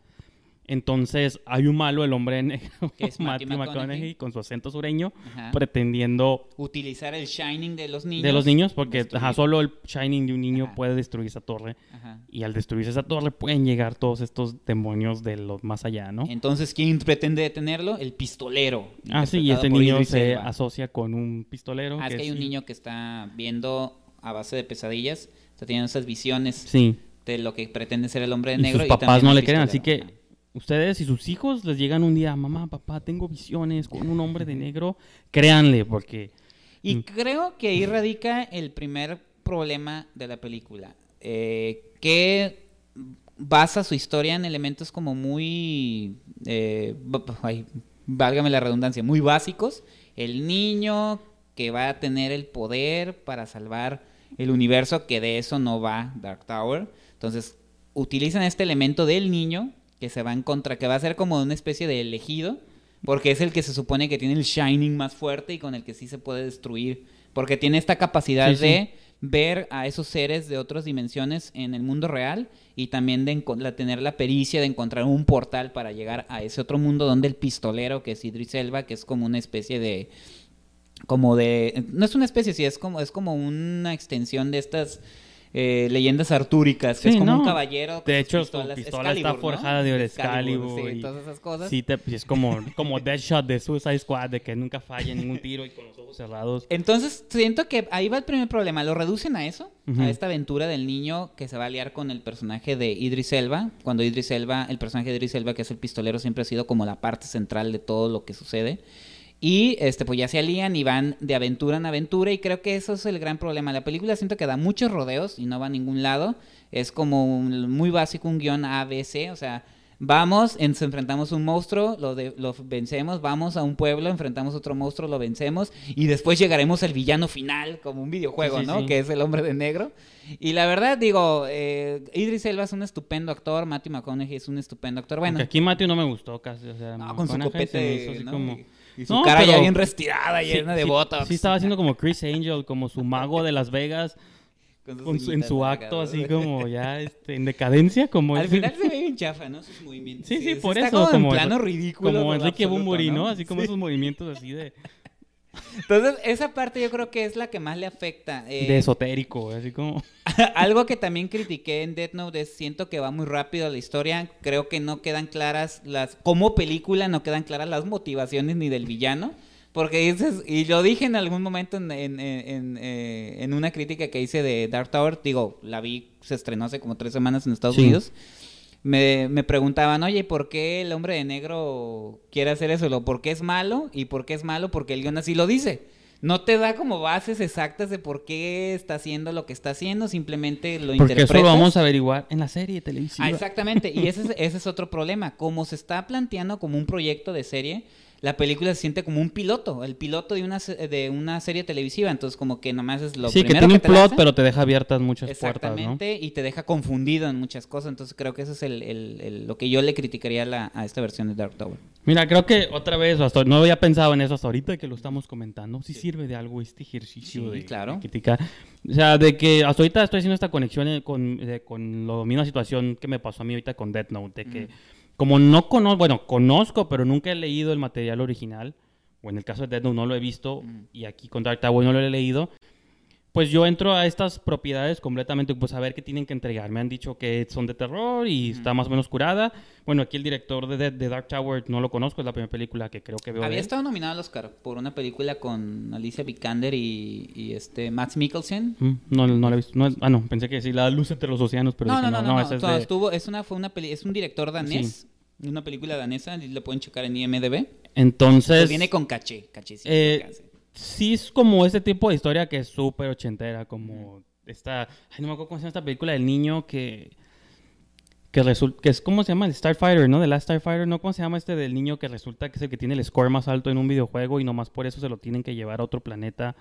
Entonces hay un malo, el hombre negro, [laughs] Que es [laughs] Matthew Matthew McConaughey. McConaughey, con su acento sureño, Ajá. pretendiendo Utilizar el Shining de los niños. de los niños, porque ajá, solo el Shining de un niño Ajá. puede destruir esa torre. Ajá. Y al destruirse esa torre pueden llegar todos estos demonios de los más allá, ¿no? Entonces, ¿quién pretende detenerlo? El pistolero. Ah, sí, y ese niño se Elba. asocia con un pistolero. Ah, es que hay un niño que está viendo a base de pesadillas, está teniendo esas visiones Sí, de lo que pretende ser el hombre de y negro. sus papás no le creen, así que ustedes y sus hijos les llegan un día, mamá, papá, tengo visiones con un hombre de negro, créanle, porque... Y Mm. creo que ahí radica el primer problema de la película, eh, que basa su historia en elementos como muy, eh, ay, válgame la redundancia, muy básicos. El niño que va a tener el poder para salvar el universo, que de eso no va Dark Tower. Entonces, utilizan este elemento del niño que se va en contra, que va a ser como una especie de elegido, porque es el que se supone que tiene el shining más fuerte y con el que sí se puede destruir, porque tiene esta capacidad Sí, sí. de ver a esos seres de otras dimensiones en el mundo real y también de la- tener la pericia de encontrar un portal para llegar a ese otro mundo donde el pistolero, que es Idris Elba, que es como una especie de como de no es una especie sí es como es como una extensión de estas eh, leyendas artúricas que Sí, es como no. un caballero con De hecho, su pistola Excalibur, está ¿no? forjada de Excalibur, Excalibur sí, y- todas esas cosas Sí, te- es como, [laughs] como Deadshot de Suicide Squad, de que nunca falla ningún tiro y con los ojos cerrados. Entonces, siento que ahí va el primer problema. Lo reducen a eso, a esta aventura del niño que se va a liar con el personaje de Idris Elba. Cuando Idris Elba, el personaje de Idris Elba, que es el pistolero, siempre ha sido como la parte central de todo lo que sucede. Y este, pues ya se alían y van de aventura en aventura. Y creo que eso es el gran problema. La película siento que da muchos rodeos y no va a ningún lado. Es como un- muy básico un guion ABC. O sea, vamos, ens enfrentamos un monstruo, lo, de- lo vencemos. Vamos a un pueblo, enfrentamos otro monstruo, lo vencemos. Y después llegaremos al villano final, como un videojuego, Sí, ¿no? sí. Que es el hombre de negro. Y la verdad, digo, eh, Idris Elba es un estupendo actor. Matthew McConaughey es un estupendo actor. Bueno, aquí Matthew no me gustó casi, o sea, no, con su McConaughey se me hizo copete, así ¿no? como... Y- su No, cara ya bien retirada, Sí, llena de sí, botas. Sí, estaba haciendo como Chris Angel, como su mago de Las Vegas, Con su- en su acto así [laughs] como ya este, en decadencia, como... Al final se ve bien chafa, ¿no? Sus movimientos. Sí, sí, está por eso, Como, en plano ridículo. como Enrique Bumburi, ¿no? ¿no? Así como Sí. esos movimientos así de, Entonces, esa parte yo creo que es la que más le afecta. Eh, de esotérico, así como... [laughs] Algo que también critiqué en Death Note es siento que va muy rápido la historia. Creo que no quedan claras las. Como película, no quedan claras las motivaciones ni del villano. Porque dices, y lo dije en algún momento en, en, en, eh, en una crítica que hice de Dark Tower, digo, la vi, se estrenó hace como tres semanas en Estados Sí. Unidos. Me, me preguntaban, oye, ¿por qué el hombre de negro quiere hacer eso? Lo, ¿Por qué es malo? ¿Y por qué es malo? Porque el guion así lo dice. No te da como bases exactas de por qué está haciendo lo que está haciendo, simplemente lo Porque eso lo vamos a averiguar en la serie televisiva. Ah, exactamente, y ese es, ese es otro problema. Como se está planteando como un proyecto de serie, la película se siente como un piloto, el piloto de una, se- de una serie televisiva, entonces como que nomás es lo sí, que tiene un te plot, lanzan. pero te deja abiertas muchas puertas, ¿no? Exactamente, y te deja confundido en muchas cosas, entonces creo que eso es el, el- el- lo que yo le criticaría a, la- a esta versión de Dark Tower. Mira, creo que otra vez, hasta, no había pensado en eso hasta ahorita que lo estamos comentando. Si sirve de algo este ejercicio Sí, de, claro. de criticar. O sea, de que hasta ahorita estoy haciendo esta conexión eh, con, eh, con la misma situación que me pasó a mí ahorita con Death Note. De que, como no conozco, bueno, conozco, pero nunca he leído el material original, o en el caso de Death Note no lo he visto, y aquí con Dark Tower no lo he leído. Pues yo entro a estas propiedades completamente, pues a ver qué tienen que entregar. Me han dicho que son de terror y está más o menos curada. Bueno, aquí el director de, de Dark Tower no lo conozco, es la primera película que creo que veo. Había estado nominado al Oscar por una película con Alicia Vikander y, y este Max Mikkelsen. Mm, No, no la he visto. No es- ah, no, pensé que sí, la luz entre los océanos, pero No, dije, no, no, no, esa es no, de- estuvo, es una, fue una peli, es un director danés, una película danesa, lo pueden checar en IMDb. Entonces, Pues viene con caché, cachecito. eh. Sí es como ese tipo de historia que es súper ochentera, como esta... Ay, no me acuerdo cómo se llama esta película del niño que... Que, resulta, que es, ¿cómo se llama? El Starfighter, ¿no? The Last Starfighter, ¿no? ¿Cómo se llama este del niño que resulta que es el que tiene el score más alto en un videojuego y nomás por eso se lo tienen que llevar a otro planeta?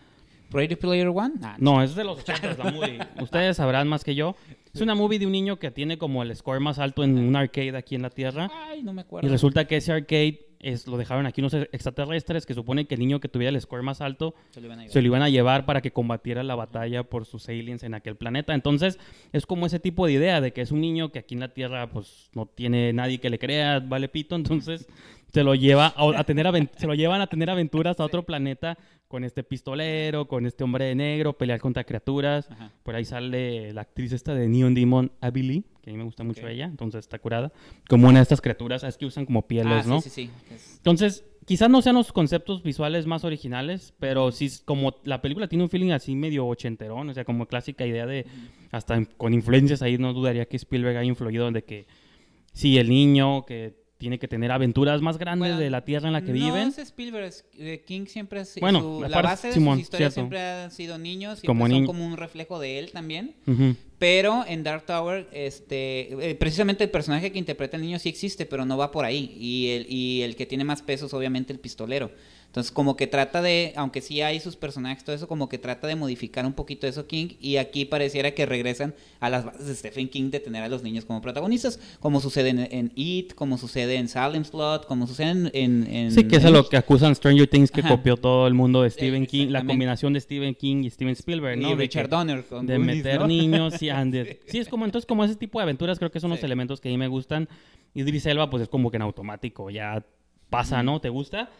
Ready Player One. No, es de los 80, la movie. Ustedes sabrán más que yo. Es una movie de un niño que tiene como el score más alto en un arcade aquí en la Tierra. Ay, no me acuerdo. Y resulta que ese arcade es, lo dejaron aquí unos extraterrestres que supone que el niño que tuviera el score más alto Se lo iban a llevar. se lo iban a llevar para que combatiera la batalla por sus aliens en aquel planeta. Entonces, es como ese tipo de idea de que es un niño que aquí en la Tierra pues no tiene nadie que le crea, vale pito, entonces se lo lleva a, a tener se lo llevan a tener aventuras a otro planeta con este pistolero, con este hombre de negro, pelear contra criaturas. Ajá. Por ahí sale la actriz esta de Neon Demon, Abby que a mí me gusta mucho Ok. ella, entonces está curada. Como una de estas criaturas, es que usan como pieles, Ah, ¿no? sí, sí, sí. Es- Entonces, quizás no sean los conceptos visuales más originales, pero sí, como la película tiene un feeling así medio ochenterón, o sea, como clásica idea de, hasta con influencias ahí, no dudaría que Spielberg haya influido de que, sí, el niño que tiene que tener aventuras más grandes Bueno, de la tierra en la que no viven. es Spielberg, es- eh, King siempre ha sido. Bueno, su- la base de Simón, sus historias cierto. siempre han sido niños, siempre Como son como un reflejo de él también. Pero en Dark Tower, este, eh, precisamente el personaje que interpreta el niño sí existe, pero no va por ahí. Y el, y el que tiene más peso es obviamente el pistolero. Entonces, como que trata de, aunque sí hay sus personajes, todo eso, como que trata de modificar un poquito eso King. Y aquí pareciera que regresan a las bases de Stephen King de tener a los niños como protagonistas, como sucede en, en It, como sucede en Salem's Lot, como sucede en... en- en- Sí, que es a lo que acusan Stranger Things que Ajá. copió todo el mundo de Stephen King, la combinación de Stephen King y Steven Spielberg, y ¿no? De Richard que- Donner con de Goonies, meter ¿no? niños y [laughs] ande- sí es como entonces como ese tipo de aventuras creo que son los elementos que a mí me gustan y Idris Elba pues es como que en automático ya pasa no te gusta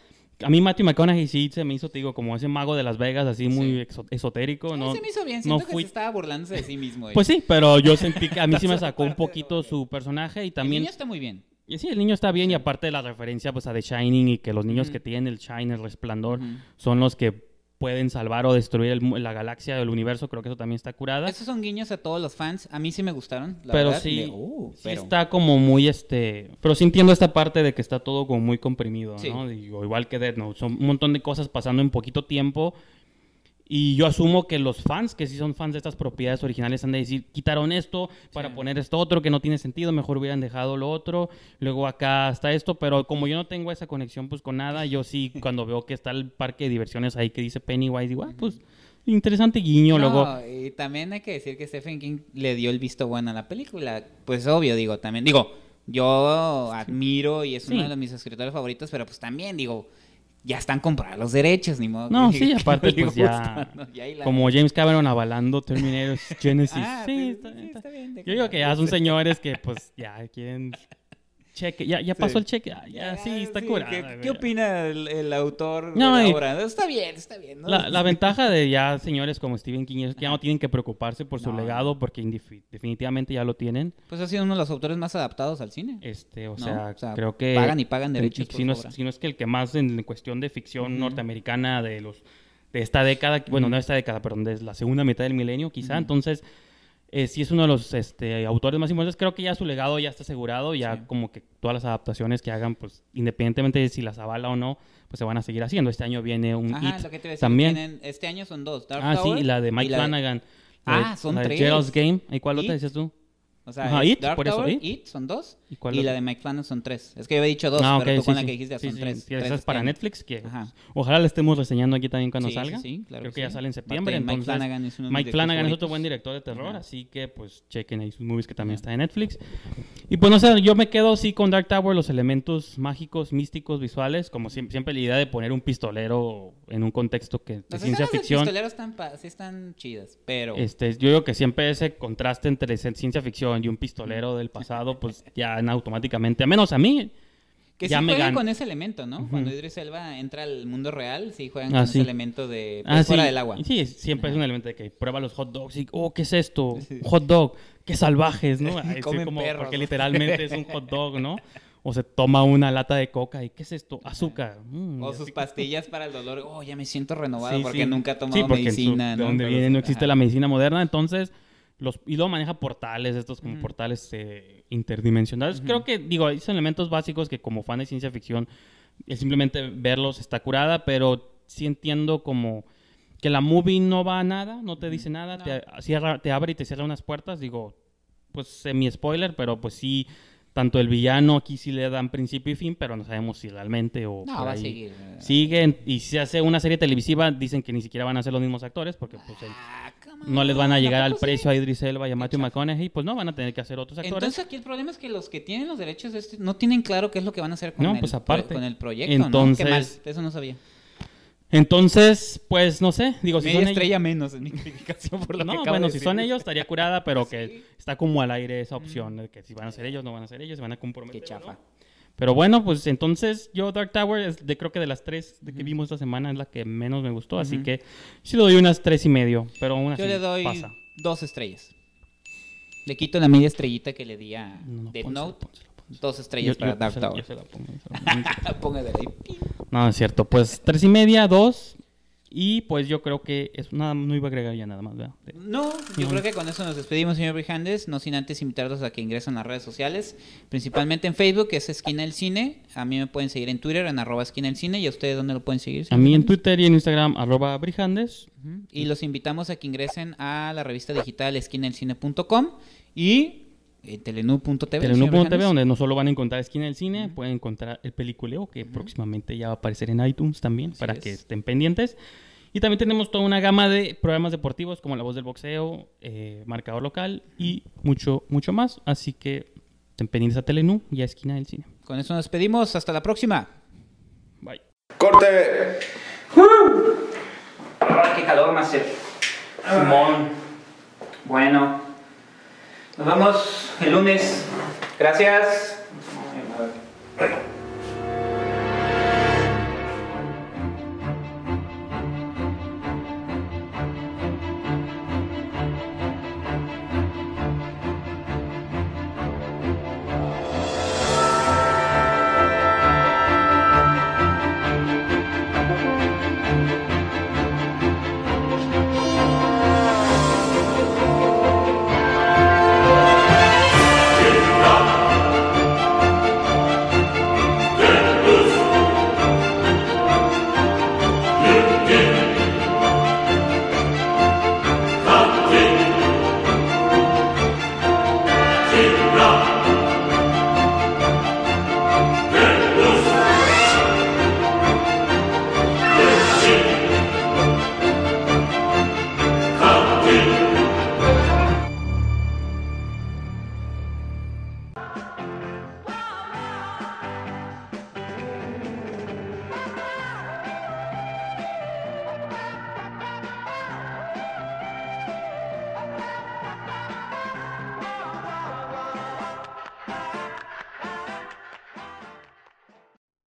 a mí Matthew McConaughey sí se me hizo te digo como ese mago de Las Vegas así muy Sí. esotérico Sí, no se me hizo bien, no siento que fui se estaba burlándose de sí mismo. pues ella. sí pero yo sentí que a mí sí me [laughs] sacó un poquito su personaje y El también niño está muy bien. y sí el niño está bien y aparte de la referencia pues a The Shining y que los niños que tienen el Shine el resplandor son los que pueden salvar o destruir el la galaxia el universo creo que eso también está curada Esos son guiños a todos los fans. A mí sí me gustaron. la pero verdad. sí, uh, sí pero- está como muy este pero sí entiendo esta parte de que está todo como muy comprimido Sí. no Digo, igual que Death Note son un montón de cosas pasando en poquito tiempo y yo asumo que los fans que sí son fans de estas propiedades originales han de decir quitaron esto para Sí. poner esto otro que no tiene sentido mejor hubieran dejado lo otro luego acá está esto pero como yo no tengo esa conexión pues con nada yo sí [laughs] cuando veo que está el parque de diversiones ahí que dice Pennywise digo ah, pues interesante guiño No, luego y también hay que decir que Stephen King le dio el visto bueno a la película. Pues obvio, digo, también. Digo, yo admiro y es Sí. uno de mis escritores favoritos, pero pues también, digo, ya están comprados los derechos, ni modo. No, que- sí, [laughs] aparte, pues, ya- gusta, ¿no? Y ahí la- Como James Cameron avalando Terminator [laughs] Genesis. Ah, sí, pues, está, bien, Yo digo que ya son señores que pues ya quieren cheque. Ya, ya Sí. pasó el cheque. Ah, ya, sí, está curada. ¿Qué, opina el, el autor No, de la y- obra? Está bien, está bien. ¿no? La, la [laughs] ventaja de ya señores como Stephen King es que ya no tienen que preocuparse por su No. legado porque definitivamente ya lo tienen. Pues ha sido uno de los autores más adaptados al cine. Este, o, ¿no? sea, O sea, creo que pagan y pagan derechos por si, no es, obra. si no es que el que más en cuestión de ficción norteamericana de los de esta década, bueno, no de esta década, perdón, de la segunda mitad del milenio, quizá. Entonces, eh, sí es uno de los este, autores más importantes. Creo que ya su legado ya está asegurado, ya Sí. como que todas las adaptaciones que hagan, pues independientemente de si las avala o no, pues se van a seguir haciendo. Este año viene un Ajá, It lo que te iba a decir, también. tienen- este año son dos. Dark Ah, sí, y la de Mike de- Flanagan. La Ah, son tres. Gerald's Game. ¿Y cuál ¿Y? otra decías tú? O sea, Ajá, It, Dark por eso, Tower, It. It son dos. ¿Y la de Mike Flanagan son tres. Es que yo había dicho dos, Ah, pero tú sí, con la que dijiste son sí, tres. tres esa es para. Netflix. Que Ajá. Ojalá la estemos reseñando aquí también cuando salga. sí, claro Creo que ya sale en septiembre. Mike entonces, Flanagan es Mike Flanagan es otro buen director de terror, Ajá. así que pues chequen ahí sus movies que también está en Netflix. Y pues no sé, yo me quedo así con Dark Tower, los elementos mágicos, místicos, visuales, como siem- siempre la idea de poner un pistolero en un contexto que de ciencia ficción. pistolero están, pa- sí están chidas, pero... Este, yo digo que siempre ese contraste entre ci- ciencia ficción y un pistolero del pasado, pues ya automáticamente, a menos a mí, Que ya sí juegan con ese elemento, ¿no? Ujú. Cuando Idris Elba entra al mundo real, sí juegan Ah, con sí. ese elemento de Ah, pues, fuera sí. del agua. Sí, siempre es un elemento de que prueba los hot dogs y, oh, ¿qué es esto? Hot dog, qué salvajes, ¿no? [laughs] Ay, Comen como, perros. Porque literalmente es un [laughs] hot dog, ¿no? O se toma una lata de coca y, ¿qué es esto? Azúcar. Mm, O sus pastillas para el dolor. Oh, ya me siento renovado porque nunca he tomado Sí, porque en su- medicina. de ¿no? donde viene no existe la medicina moderna, entonces los y luego maneja portales, estos como portales eh, interdimensionales. Creo que digo, hay elementos básicos que como fan de ciencia ficción el simplemente verlos está curada, pero sí entiendo como que la movie no va a nada, no te dice nada, No. te cierra, te abre y te cierra unas puertas, digo, pues semi spoiler, pero pues sí tanto el villano aquí sí le dan principio y fin, pero no sabemos si realmente o No, va a seguir. Siguen, y si se hace una serie televisiva, dicen que ni siquiera van a ser los mismos actores, porque pues Ah, no les van a llegar ¿a al sí? precio a Idris Elba y a Matthew. McConaughey, pues no, van a tener que hacer otros actores. Entonces aquí el problema es que los que tienen los derechos de este no tienen claro qué es lo que van a hacer con, No, el, pues, aparte. con el proyecto, ¿no? Entonces- Qué mal, eso no sabía. Entonces, pues no sé, digo, si Media son estrella menos en mi [laughs] calificación por lo ellos... que No, acabo bueno, de si decir. son ellos estaría curada, pero que Sí. está como al aire esa opción de que si van a ser ellos, no van a ser ellos, se van a comprometer. Qué no. chafa. Pero bueno, pues entonces yo Dark Tower es de, creo que de las tres de que vimos esta semana es la que menos me gustó, así que sí le doy unas tres y medio, pero aún así Yo le doy pasa. dos estrellas. Le quito la media estrellita que le di a No, no, Death Note. pónsela. Dos estrellas Yo- para yo Dark Tower. yo se la pongo, yo se la [laughs] pongo. Póngale ahí. No, es cierto. Pues tres y media, dos. Y pues yo creo que es nada, no iba a agregar ya nada más, ¿verdad? No, yo No. creo que con eso nos despedimos, señor Brijandes. No sin antes invitarlos a que ingresen a las redes sociales, principalmente en Facebook, que es Esquina del Cine. A mí me pueden seguir en Twitter, en arroba Esquina del Cine. ¿Y a ustedes dónde lo pueden seguir? A mí en? Twitter y en Instagram, arroba brijandes. Y los invitamos a que ingresen a la revista digital esquinaelcine.com y eh, telenú.tv. Telenú.tv, donde no solo van a encontrar Esquina del Cine, pueden encontrar el peliculeo, que próximamente ya va a aparecer en iTunes también, Así para es. que estén pendientes. Y también tenemos toda una gama de programas deportivos, como La Voz del Boxeo, eh, Marcador Local y mucho, mucho más. Así que estén pendientes a Telenú y a Esquina del Cine. Con eso nos despedimos. Hasta la próxima. Bye. ¡Corte! qué calor, Master. Simón. Bueno. Nos vemos el lunes. Gracias.